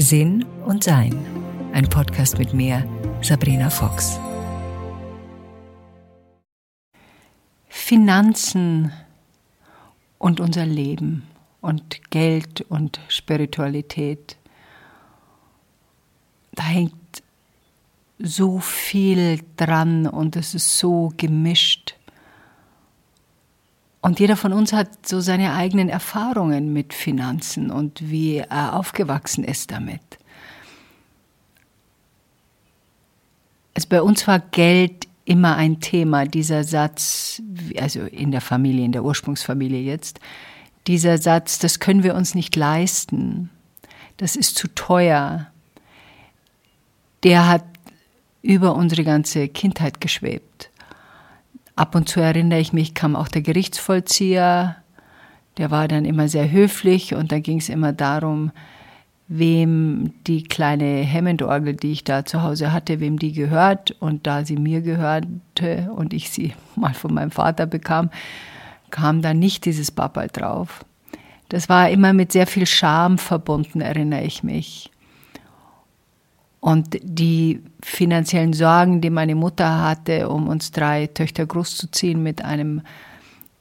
Sinn und Sein. Ein Podcast mit mir, Sabrina Fox. Finanzen und unser Leben und Geld und Spiritualität. Da hängt so viel dran und es ist so gemischt. Und jeder von uns hat so seine eigenen Erfahrungen mit Finanzen und wie er aufgewachsen ist damit. Also bei uns war Geld immer ein Thema, dieser Satz, also in der Familie, in der Ursprungsfamilie jetzt, dieser Satz, das können wir uns nicht leisten, das ist zu teuer, der hat über unsere ganze Kindheit geschwebt. Ab und zu erinnere ich mich, kam auch der Gerichtsvollzieher, der war dann immer sehr höflich und da ging es immer darum, wem die kleine Hammond-Orgel, die ich da zu Hause hatte, wem die gehört. Und da sie mir gehörte und ich sie mal von meinem Vater bekam, kam da nicht dieses Babal drauf. Das war immer mit sehr viel Scham verbunden, erinnere ich mich. Und die finanziellen Sorgen, die meine Mutter hatte, um uns drei Töchter großzuziehen mit einem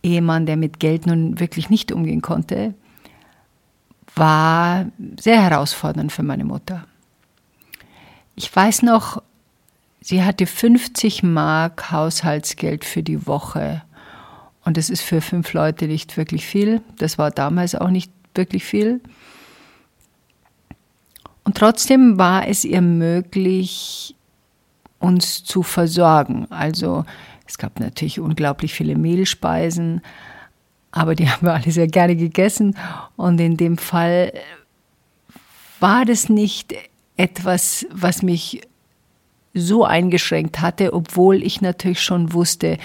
Ehemann, der mit Geld nun wirklich nicht umgehen konnte, war sehr herausfordernd für meine Mutter. Ich weiß noch, sie hatte 50 Mark Haushaltsgeld für die Woche. Und das ist für fünf Leute nicht wirklich viel. Das war damals auch nicht wirklich viel. Und trotzdem war es ihr möglich, uns zu versorgen. Also es gab natürlich unglaublich viele Mehlspeisen, aber die haben wir alle sehr gerne gegessen. Und in dem Fall war das nicht etwas, was mich so eingeschränkt hatte, obwohl ich natürlich schon wusste,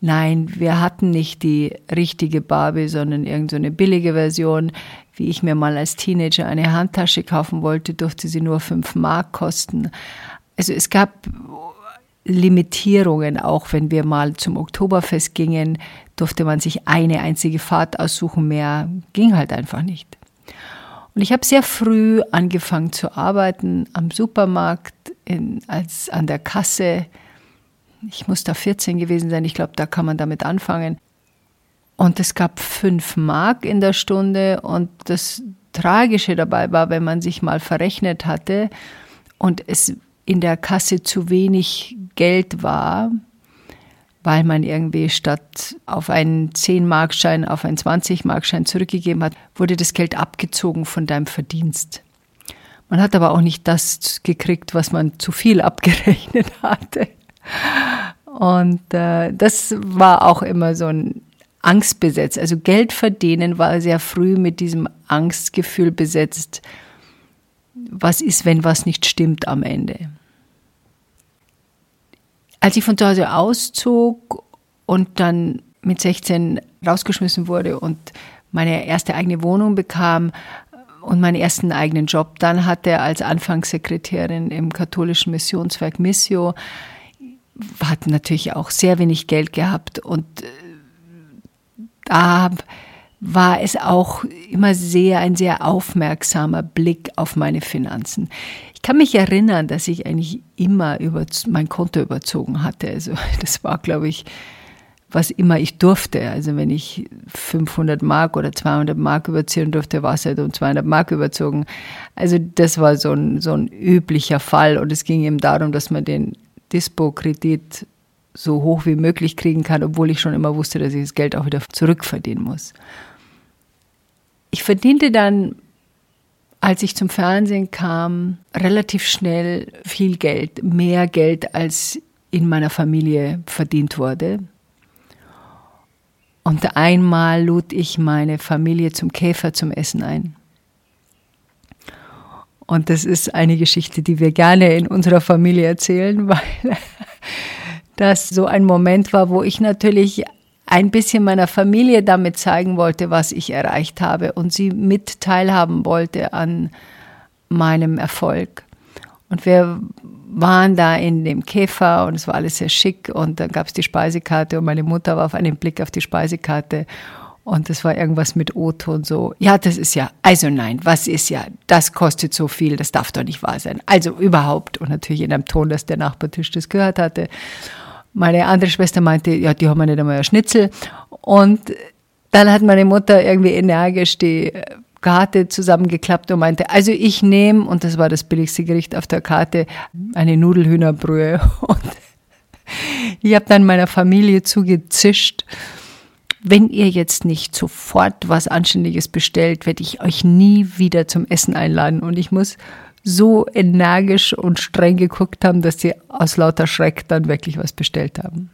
nein, wir hatten nicht die richtige Barbie, sondern irgendeine so billige Version wie ich mir mal als Teenager eine Handtasche kaufen wollte, durfte sie nur fünf Mark kosten. Also es gab Limitierungen, auch wenn wir mal zum Oktoberfest gingen, durfte man sich eine einzige Fahrt aussuchen, mehr ging halt einfach nicht. Und ich habe sehr früh angefangen zu arbeiten am Supermarkt, in, als an der Kasse. Ich muss da 14 gewesen sein, ich glaube, da kann man damit anfangen. Und es gab fünf Mark in der Stunde und das Tragische dabei war, wenn man sich mal verrechnet hatte und es in der Kasse zu wenig Geld war, weil man irgendwie statt auf einen 10-Markschein auf einen 20-Markschein zurückgegeben hat, wurde das Geld abgezogen von deinem Verdienst. Man hat aber auch nicht das gekriegt, was man zu viel abgerechnet hatte. Und äh, das war auch immer so ein Angst besetzt. Also Geld verdienen war sehr früh mit diesem Angstgefühl besetzt. Was ist, wenn was nicht stimmt am Ende? Als ich von zu Hause auszog und dann mit 16 rausgeschmissen wurde und meine erste eigene Wohnung bekam und meinen ersten eigenen Job dann hatte als Anfangssekretärin im katholischen Missionswerk Missio, hat natürlich auch sehr wenig Geld gehabt und da war es auch immer sehr ein sehr aufmerksamer Blick auf meine Finanzen. Ich kann mich erinnern, dass ich eigentlich immer über mein Konto überzogen hatte. Also das war, glaube ich, was immer ich durfte. Also wenn ich 500 Mark oder 200 Mark überziehen durfte, war es halt um 200 Mark überzogen. Also das war so ein, so ein üblicher Fall und es ging eben darum, dass man den Dispo-Kredit so hoch wie möglich kriegen kann, obwohl ich schon immer wusste, dass ich das Geld auch wieder zurückverdienen muss. Ich verdiente dann, als ich zum Fernsehen kam, relativ schnell viel Geld, mehr Geld, als in meiner Familie verdient wurde. Und einmal lud ich meine Familie zum Käfer zum Essen ein. Und das ist eine Geschichte, die wir gerne in unserer Familie erzählen, weil das so ein Moment war, wo ich natürlich ein bisschen meiner Familie damit zeigen wollte, was ich erreicht habe und sie mit teilhaben wollte an meinem Erfolg. Und wir waren da in dem Käfer und es war alles sehr schick und dann gab es die Speisekarte und meine Mutter war auf einen Blick auf die Speisekarte Und das war irgendwas mit O-Ton so. Ja, das ist ja, also nein, was ist ja, das kostet so viel, das darf doch nicht wahr sein. Also überhaupt. Und natürlich in einem Ton, dass der Nachbartisch das gehört hatte. Meine andere Schwester meinte, ja, die haben ja nicht einmal ein Schnitzel. Und dann hat meine Mutter irgendwie energisch die Karte zusammengeklappt und meinte, also ich nehme, und das war das billigste Gericht auf der Karte, eine Nudelhühnerbrühe. Und ich habe dann meiner Familie zugezischt, wenn ihr jetzt nicht sofort was Anständiges bestellt, werde ich euch nie wieder zum Essen einladen. Und ich muss so energisch und streng geguckt haben, dass sie aus lauter Schreck dann wirklich was bestellt haben.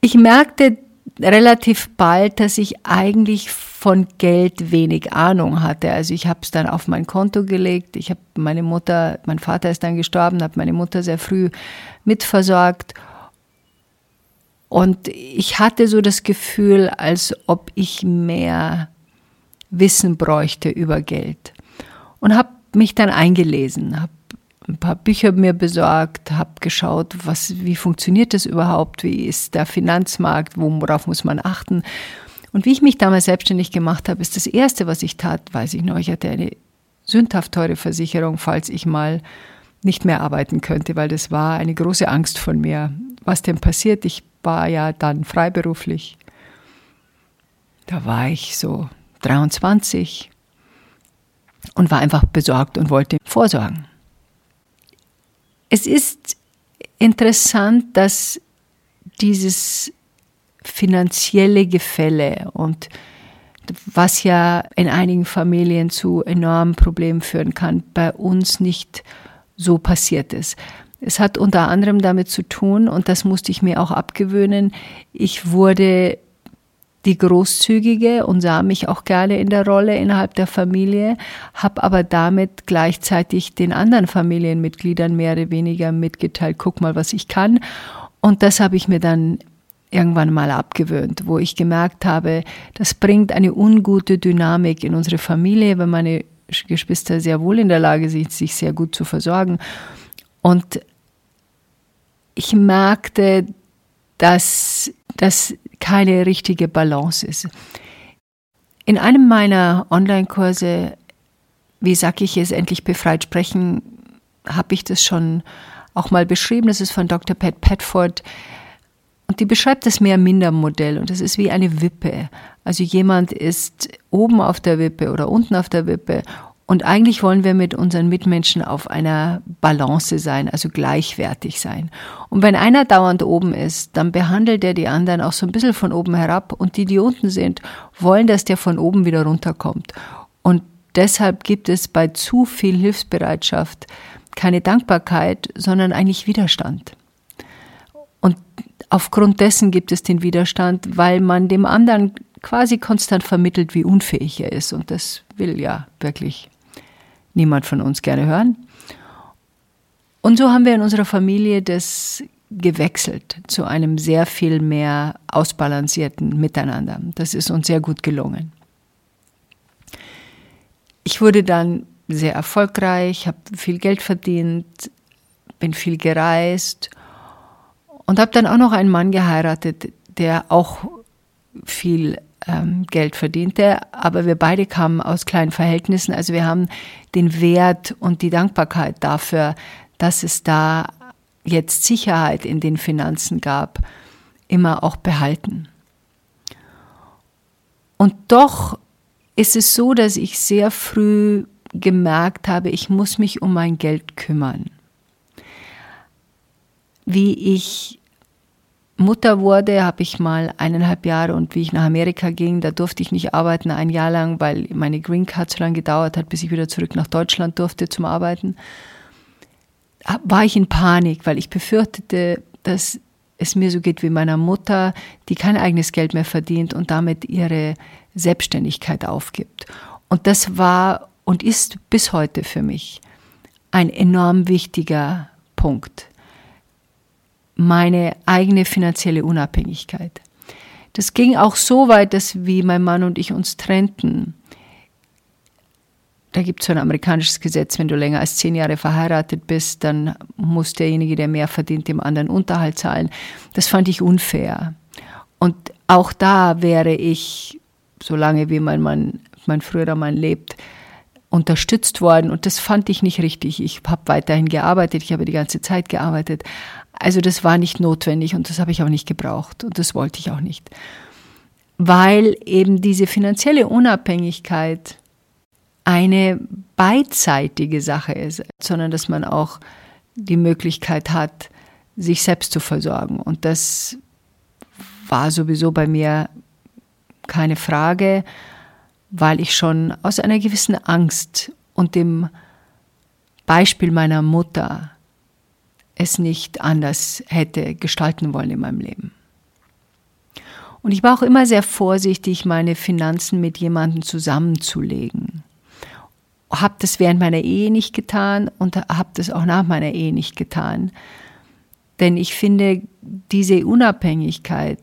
Ich merkte relativ bald, dass ich eigentlich von Geld wenig Ahnung hatte. Also ich habe es dann auf mein Konto gelegt. Ich habe meine Mutter, mein Vater ist dann gestorben, habe meine Mutter sehr früh mitversorgt. Und ich hatte so das Gefühl, als ob ich mehr Wissen bräuchte über Geld. Und habe mich dann eingelesen, habe ein paar Bücher mir besorgt, habe geschaut, was, wie funktioniert das überhaupt, wie ist der Finanzmarkt, worauf muss man achten. Und wie ich mich damals selbstständig gemacht habe, ist das Erste, was ich tat, weiß ich noch, ich hatte eine sündhaft teure Versicherung, falls ich mal nicht mehr arbeiten könnte, weil das war eine große Angst von mir. Was denn passiert? Ich war ja dann freiberuflich. Da war ich so 23 und war einfach besorgt und wollte vorsorgen. Es ist interessant, dass dieses finanzielle Gefälle und was ja in einigen Familien zu enormen Problemen führen kann, bei uns nicht so passiert ist. Es hat unter anderem damit zu tun, und das musste ich mir auch abgewöhnen, ich wurde die Großzügige und sah mich auch gerne in der Rolle innerhalb der Familie, habe aber damit gleichzeitig den anderen Familienmitgliedern mehr oder weniger mitgeteilt, guck mal, was ich kann. Und das habe ich mir dann irgendwann mal abgewöhnt, wo ich gemerkt habe, das bringt eine ungute Dynamik in unsere Familie, wenn meine Geschwister sehr wohl in der Lage sind, sich sehr gut zu versorgen. Und ich merkte, dass das keine richtige Balance ist. In einem meiner Online-Kurse, wie sage ich es, endlich befreit sprechen, habe ich das schon auch mal beschrieben. Das ist von Dr. Pat Petford. Und die beschreibt das Mehr-Minder-Modell. Und das ist wie eine Wippe. Also jemand ist oben auf der Wippe oder unten auf der Wippe und eigentlich wollen wir mit unseren Mitmenschen auf einer Balance sein, also gleichwertig sein. Und wenn einer dauernd oben ist, dann behandelt er die anderen auch so ein bisschen von oben herab und die, die unten sind, wollen, dass der von oben wieder runterkommt. Und deshalb gibt es bei zu viel Hilfsbereitschaft keine Dankbarkeit, sondern eigentlich Widerstand. Und aufgrund dessen gibt es den Widerstand, weil man dem anderen quasi konstant vermittelt, wie unfähig er ist. Und das will ja wirklich niemand von uns gerne hören. Und so haben wir in unserer Familie das gewechselt zu einem sehr viel mehr ausbalancierten Miteinander. Das ist uns sehr gut gelungen. Ich wurde dann sehr erfolgreich, habe viel Geld verdient, bin viel gereist und habe dann auch noch einen Mann geheiratet, der auch viel ähm, Geld verdiente, aber wir beide kamen aus kleinen Verhältnissen. Also wir haben den Wert und die Dankbarkeit dafür, dass es da jetzt Sicherheit in den Finanzen gab, immer auch behalten. Und doch ist es so, dass ich sehr früh gemerkt habe, ich muss mich um mein Geld kümmern. Wie ich Mutter wurde, habe ich mal eineinhalb Jahre und wie ich nach Amerika ging, da durfte ich nicht arbeiten, ein Jahr lang, weil meine Green Card so lange gedauert hat, bis ich wieder zurück nach Deutschland durfte zum Arbeiten, war ich in Panik, weil ich befürchtete, dass es mir so geht wie meiner Mutter, die kein eigenes Geld mehr verdient und damit ihre Selbstständigkeit aufgibt. Und das war und ist bis heute für mich ein enorm wichtiger Punkt meine eigene finanzielle Unabhängigkeit. Das ging auch so weit, dass wie mein Mann und ich uns trennten. Da gibt es so ein amerikanisches Gesetz, wenn du länger als zehn Jahre verheiratet bist, dann muss derjenige, der mehr verdient, dem anderen Unterhalt zahlen. Das fand ich unfair. Und auch da wäre ich, solange wie mein Mann, mein früherer Mann lebt, unterstützt worden und das fand ich nicht richtig. Ich habe weiterhin gearbeitet, ich habe die ganze Zeit gearbeitet. Also das war nicht notwendig und das habe ich auch nicht gebraucht und das wollte ich auch nicht. Weil eben diese finanzielle Unabhängigkeit eine beidseitige Sache ist, sondern dass man auch die Möglichkeit hat, sich selbst zu versorgen. Und das war sowieso bei mir keine Frage, weil ich schon aus einer gewissen Angst und dem Beispiel meiner Mutter es nicht anders hätte gestalten wollen in meinem Leben. Und ich war auch immer sehr vorsichtig, meine Finanzen mit jemandem zusammenzulegen. Habe das während meiner Ehe nicht getan und habe das auch nach meiner Ehe nicht getan. Denn ich finde, diese Unabhängigkeit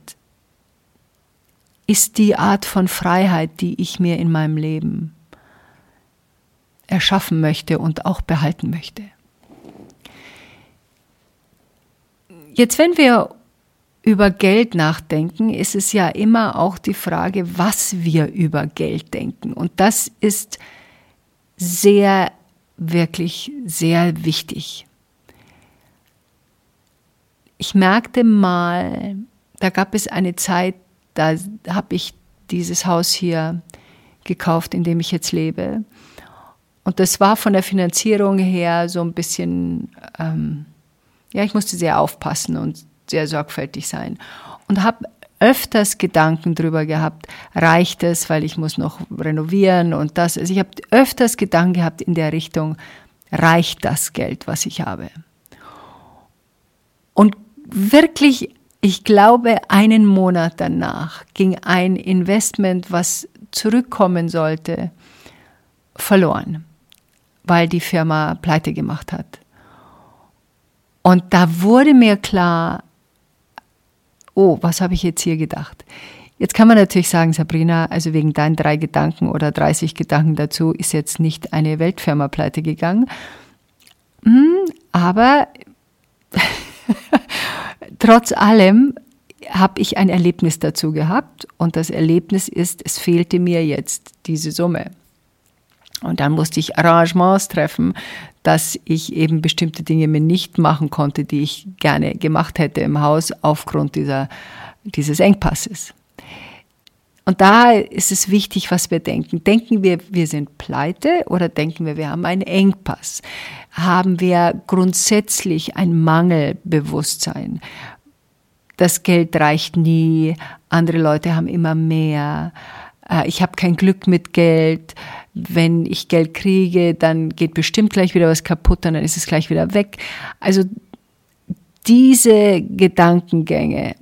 ist die Art von Freiheit, die ich mir in meinem Leben erschaffen möchte und auch behalten möchte. Jetzt, wenn wir über Geld nachdenken, ist es ja immer auch die Frage, was wir über Geld denken. Und das ist sehr, wirklich sehr wichtig. Ich merkte mal, da gab es eine Zeit, da habe ich dieses Haus hier gekauft, in dem ich jetzt lebe. Und das war von der Finanzierung her so ein bisschen, ähm, ja, ich musste sehr aufpassen und sehr sorgfältig sein. Und habe öfters Gedanken darüber gehabt, reicht es, weil ich muss noch renovieren und das. Also ich habe öfters Gedanken gehabt in der Richtung, reicht das Geld, was ich habe? Und wirklich ich glaube, einen Monat danach ging ein Investment, was zurückkommen sollte, verloren, weil die Firma pleite gemacht hat. Und da wurde mir klar, oh, was habe ich jetzt hier gedacht? Jetzt kann man natürlich sagen, Sabrina, also wegen deinen drei Gedanken oder 30 Gedanken dazu ist jetzt nicht eine Weltfirma pleite gegangen. Hm, aber trotz allem habe ich ein Erlebnis dazu gehabt und das Erlebnis ist, es fehlte mir jetzt diese Summe. Und dann musste ich Arrangements treffen, dass ich eben bestimmte Dinge mir nicht machen konnte, die ich gerne gemacht hätte im Haus aufgrund dieser, dieses Engpasses. Und da ist es wichtig, was wir denken. Denken wir, wir sind pleite oder denken wir, wir haben einen Engpass? Haben wir grundsätzlich ein Mangelbewusstsein? Das Geld reicht nie, andere Leute haben immer mehr, äh, ich habe kein Glück mit Geld, wenn ich Geld kriege, dann geht bestimmt gleich wieder was kaputt und dann ist es gleich wieder weg. Also diese Gedankengänge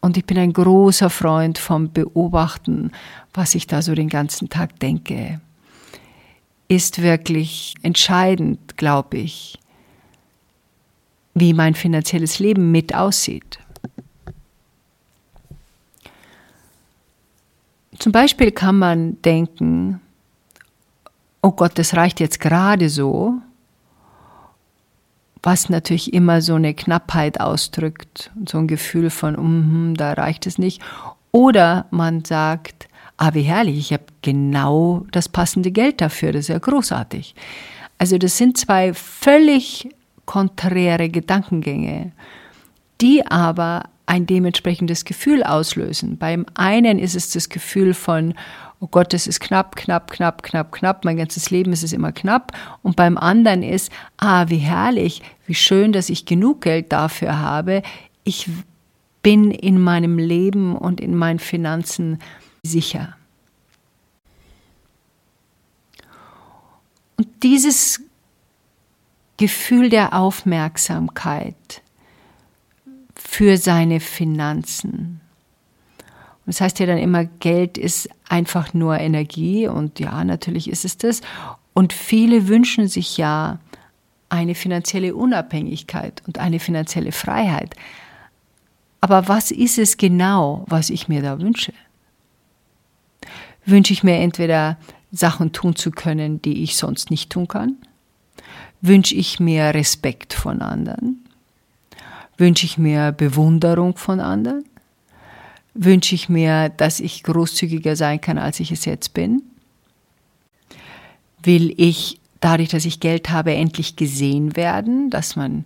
und ich bin ein großer Freund vom Beobachten, was ich da so den ganzen Tag denke. Ist wirklich entscheidend, glaube ich, wie mein finanzielles Leben mit aussieht. Zum Beispiel kann man denken, oh Gott, das reicht jetzt gerade so, was natürlich immer so eine Knappheit ausdrückt, so ein Gefühl von, mm, da reicht es nicht. Oder man sagt, ah, wie herrlich, ich habe genau das passende Geld dafür, das ist ja großartig. Also das sind zwei völlig konträre Gedankengänge, die aber ein dementsprechendes Gefühl auslösen. Beim einen ist es das Gefühl von, oh Gott, es ist knapp, knapp, knapp, knapp, knapp, mein ganzes Leben ist es immer knapp. Und beim anderen ist, ah, wie herrlich, wie schön, dass ich genug Geld dafür habe. Ich bin in meinem Leben und in meinen Finanzen sicher. Und dieses Gefühl der Aufmerksamkeit für seine Finanzen, das heißt ja dann immer, Geld ist einfach nur Energie und ja, natürlich ist es das. Und viele wünschen sich ja eine finanzielle Unabhängigkeit und eine finanzielle Freiheit. Aber was ist es genau, was ich mir da wünsche? Wünsche ich mir entweder Sachen tun zu können, die ich sonst nicht tun kann? Wünsche ich mir Respekt von anderen? Wünsche ich mir Bewunderung von anderen? Wünsche ich mir, dass ich großzügiger sein kann, als ich es jetzt bin? Will ich dadurch, dass ich Geld habe, endlich gesehen werden, dass man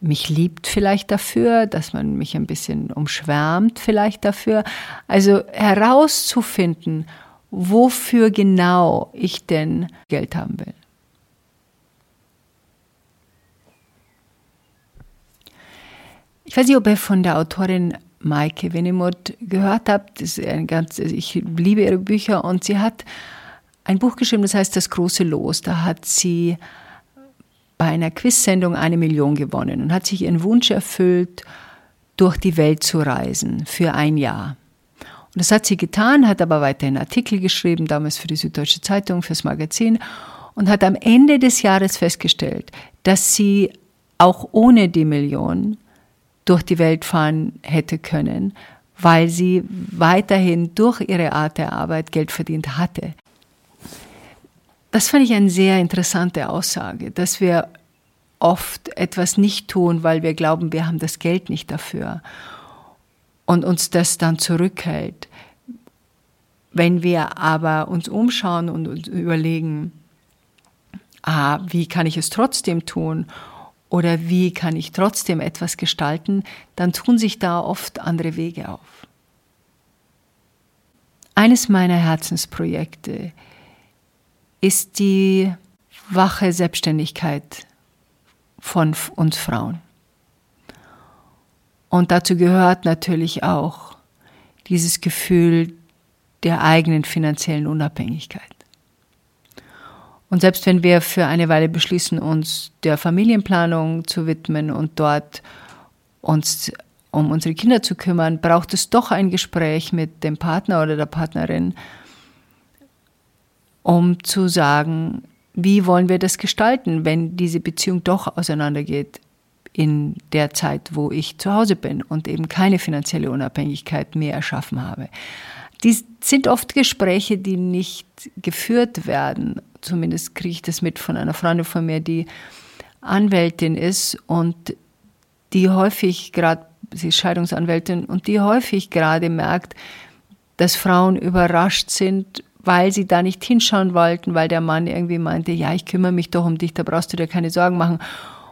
mich liebt vielleicht dafür, dass man mich ein bisschen umschwärmt vielleicht dafür. Also herauszufinden, wofür genau ich denn Geld haben will. Ich weiß nicht, ob ihr von der Autorin Maike Venemuth gehört habt. Das ist ein ganz, ich liebe ihre Bücher und sie hat ein Buch geschrieben, das heißt Das große Los. Da hat sie bei einer Quizsendung eine Million gewonnen und hat sich ihren Wunsch erfüllt, durch die Welt zu reisen für ein Jahr. Und das hat sie getan, hat aber weiterhin Artikel geschrieben, damals für die Süddeutsche Zeitung, fürs Magazin und hat am Ende des Jahres festgestellt, dass sie auch ohne die Million durch die Welt fahren hätte können, weil sie weiterhin durch ihre Art der Arbeit Geld verdient hatte. Das fand ich eine sehr interessante Aussage, dass wir oft etwas nicht tun, weil wir glauben, wir haben das Geld nicht dafür und uns das dann zurückhält. Wenn wir aber uns umschauen und uns überlegen, ah, wie kann ich es trotzdem tun oder wie kann ich trotzdem etwas gestalten, dann tun sich da oft andere Wege auf. Eines meiner Herzensprojekte ist die wache Selbstständigkeit von uns Frauen. Und dazu gehört natürlich auch dieses Gefühl der eigenen finanziellen Unabhängigkeit. Und selbst wenn wir für eine Weile beschließen, uns der Familienplanung zu widmen und dort uns um unsere Kinder zu kümmern, braucht es doch ein Gespräch mit dem Partner oder der Partnerin, um zu sagen, wie wollen wir das gestalten, wenn diese Beziehung doch auseinandergeht in der Zeit, wo ich zu Hause bin und eben keine finanzielle Unabhängigkeit mehr erschaffen habe. Dies sind oft Gespräche, die nicht geführt werden zumindest kriege ich das mit von einer Freundin von mir, die Anwältin ist und die häufig gerade, sie ist Scheidungsanwältin und die häufig gerade merkt, dass Frauen überrascht sind, weil sie da nicht hinschauen wollten, weil der Mann irgendwie meinte, ja, ich kümmere mich doch um dich, da brauchst du dir keine Sorgen machen.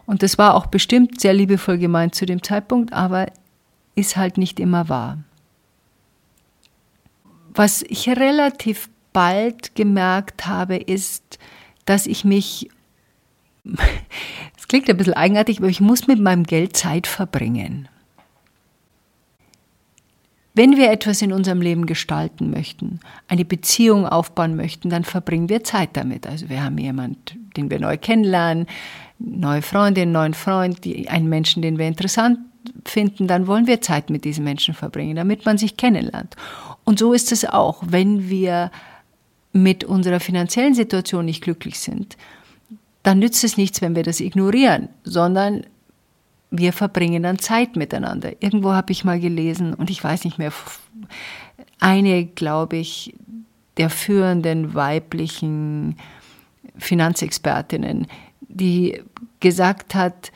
Und das war auch bestimmt sehr liebevoll gemeint zu dem Zeitpunkt, aber ist halt nicht immer wahr. Was ich relativ bald gemerkt habe, ist, dass ich mich, es klingt ein bisschen eigenartig, aber ich muss mit meinem Geld Zeit verbringen. Wenn wir etwas in unserem Leben gestalten möchten, eine Beziehung aufbauen möchten, dann verbringen wir Zeit damit. Also wir haben jemanden, den wir neu kennenlernen, neue Freundin, neuen Freund, einen Menschen, den wir interessant finden, dann wollen wir Zeit mit diesen Menschen verbringen, damit man sich kennenlernt. Und so ist es auch, wenn wir mit unserer finanziellen Situation nicht glücklich sind, dann nützt es nichts, wenn wir das ignorieren, sondern wir verbringen dann Zeit miteinander. Irgendwo habe ich mal gelesen, und ich weiß nicht mehr, eine, glaube ich, der führenden weiblichen Finanzexpertinnen, die gesagt hat,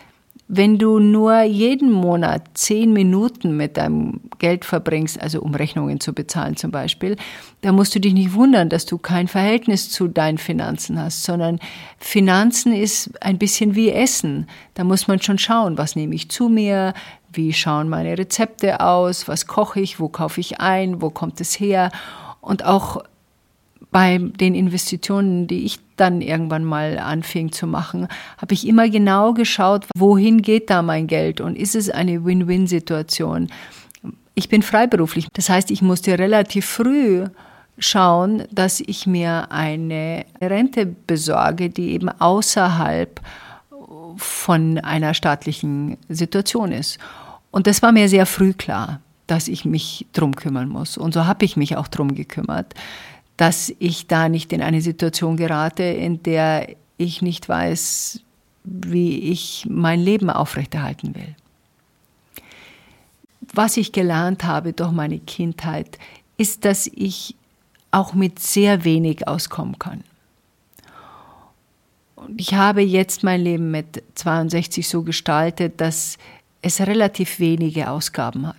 wenn du nur jeden Monat zehn Minuten mit deinem Geld verbringst, also um Rechnungen zu bezahlen zum Beispiel, dann musst du dich nicht wundern, dass du kein Verhältnis zu deinen Finanzen hast, sondern Finanzen ist ein bisschen wie Essen. Da muss man schon schauen, was nehme ich zu mir, wie schauen meine Rezepte aus, was koche ich, wo kaufe ich ein, wo kommt es her und auch bei den Investitionen, die ich dann irgendwann mal anfing zu machen, habe ich immer genau geschaut, wohin geht da mein Geld und ist es eine Win-Win-Situation. Ich bin freiberuflich, das heißt, ich musste relativ früh schauen, dass ich mir eine Rente besorge, die eben außerhalb von einer staatlichen Situation ist. Und das war mir sehr früh klar, dass ich mich drum kümmern muss. Und so habe ich mich auch drum gekümmert dass ich da nicht in eine Situation gerate, in der ich nicht weiß, wie ich mein Leben aufrechterhalten will. Was ich gelernt habe durch meine Kindheit, ist, dass ich auch mit sehr wenig auskommen kann. Und ich habe jetzt mein Leben mit 62 so gestaltet, dass es relativ wenige Ausgaben hat.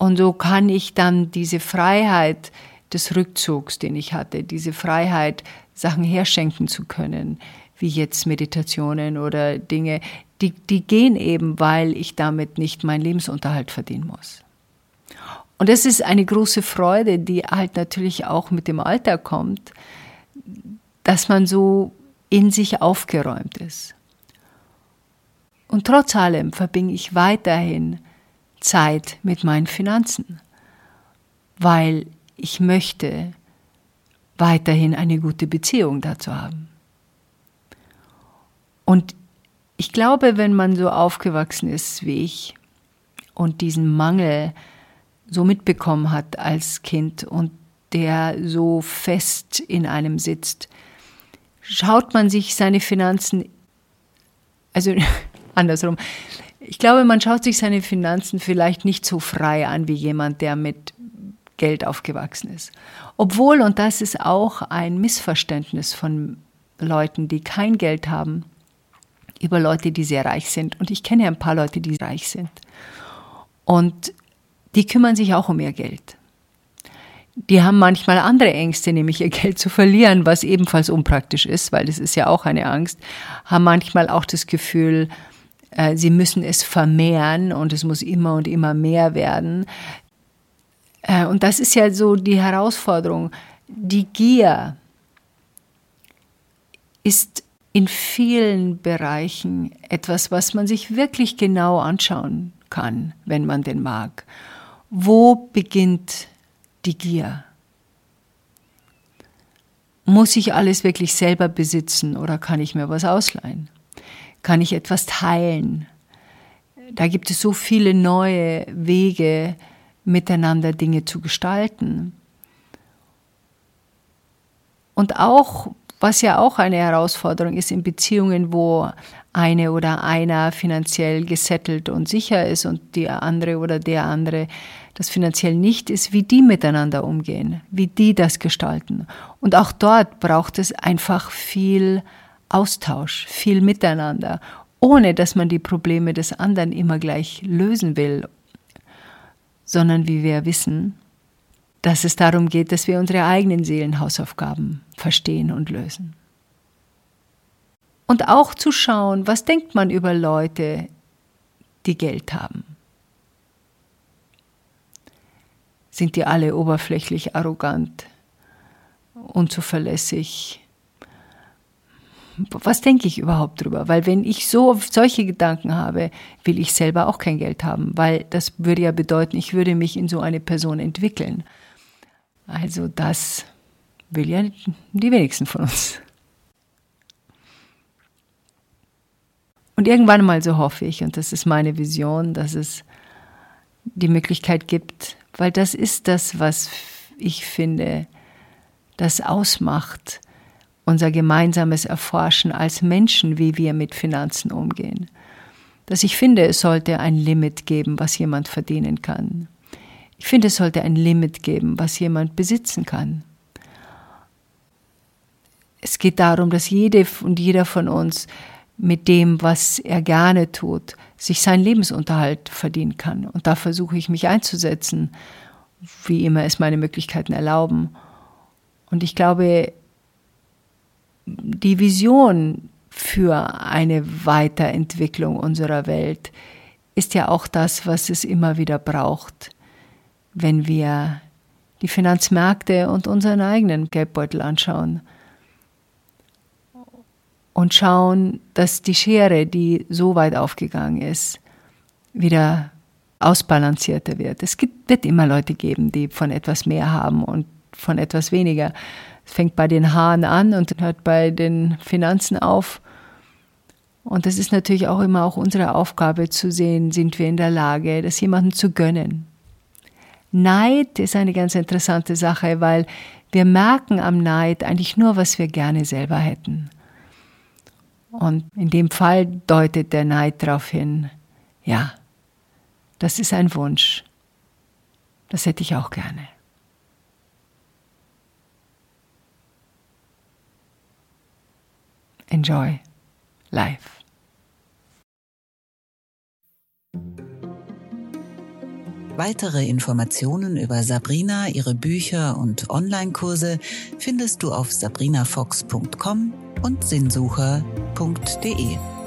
Und so kann ich dann diese Freiheit des Rückzugs, den ich hatte, diese Freiheit, Sachen herschenken zu können, wie jetzt Meditationen oder Dinge, die, die gehen eben, weil ich damit nicht meinen Lebensunterhalt verdienen muss. Und das ist eine große Freude, die halt natürlich auch mit dem Alter kommt, dass man so in sich aufgeräumt ist. Und trotz allem verbringe ich weiterhin Zeit mit meinen Finanzen, weil ich möchte weiterhin eine gute Beziehung dazu haben. Und ich glaube, wenn man so aufgewachsen ist wie ich und diesen Mangel so mitbekommen hat als Kind und der so fest in einem sitzt, schaut man sich seine Finanzen, also andersrum, ich glaube, man schaut sich seine Finanzen vielleicht nicht so frei an wie jemand, der mit Geld aufgewachsen ist. Obwohl, und das ist auch ein Missverständnis von Leuten, die kein Geld haben, über Leute, die sehr reich sind. Und ich kenne ein paar Leute, die reich sind. Und die kümmern sich auch um ihr Geld. Die haben manchmal andere Ängste, nämlich ihr Geld zu verlieren, was ebenfalls unpraktisch ist, weil das ist ja auch eine Angst. Haben manchmal auch das Gefühl, äh, sie müssen es vermehren und es muss immer und immer mehr werden. Äh, und das ist ja so die Herausforderung. Die Gier ist in vielen Bereichen etwas, was man sich wirklich genau anschauen kann, wenn man den mag. Wo beginnt die Gier? Muss ich alles wirklich selber besitzen oder kann ich mir was ausleihen? Kann ich etwas teilen? Da gibt es so viele neue Wege, miteinander Dinge zu gestalten. Und auch was ja auch eine Herausforderung ist in Beziehungen, wo eine oder einer finanziell gesettelt und sicher ist und die andere oder der andere das finanziell nicht ist, wie die miteinander umgehen, wie die das gestalten. Und auch dort braucht es einfach viel Austausch, viel Miteinander, ohne dass man die Probleme des anderen immer gleich lösen will, sondern wie wir wissen, dass es darum geht, dass wir unsere eigenen Seelenhausaufgaben verstehen und lösen. Und auch zu schauen, was denkt man über Leute, die Geld haben. Sind die alle oberflächlich arrogant, unzuverlässig? Was denke ich überhaupt drüber? Weil wenn ich so solche Gedanken habe, will ich selber auch kein Geld haben, weil das würde ja bedeuten, ich würde mich in so eine Person entwickeln. Also das will ja die wenigsten von uns. Und irgendwann mal so hoffe ich, und das ist meine Vision, dass es die Möglichkeit gibt, weil das ist das, was ich finde, das ausmacht, unser gemeinsames Erforschen als Menschen, wie wir mit Finanzen umgehen. Dass ich finde, es sollte ein Limit geben, was jemand verdienen kann. Ich finde, es sollte ein Limit geben, was jemand besitzen kann. Es geht darum, dass jede und jeder von uns mit dem, was er gerne tut, sich seinen Lebensunterhalt verdienen kann. Und da versuche ich mich einzusetzen, wie immer es meine Möglichkeiten erlauben. Und ich glaube, die Vision für eine Weiterentwicklung unserer Welt ist ja auch das, was es immer wieder braucht wenn wir die Finanzmärkte und unseren eigenen Geldbeutel anschauen und schauen, dass die Schere, die so weit aufgegangen ist, wieder ausbalancierter wird. Es gibt, wird immer Leute geben, die von etwas mehr haben und von etwas weniger. Es fängt bei den Haaren an und hört bei den Finanzen auf. Und das ist natürlich auch immer auch unsere Aufgabe zu sehen, sind wir in der Lage, das jemandem zu gönnen, Neid ist eine ganz interessante Sache, weil wir merken am Neid eigentlich nur, was wir gerne selber hätten. Und in dem Fall deutet der Neid darauf hin, ja, das ist ein Wunsch. Das hätte ich auch gerne. Enjoy life. Weitere Informationen über Sabrina, ihre Bücher und Online-Kurse findest du auf sabrinafox.com und sinnsucher.de.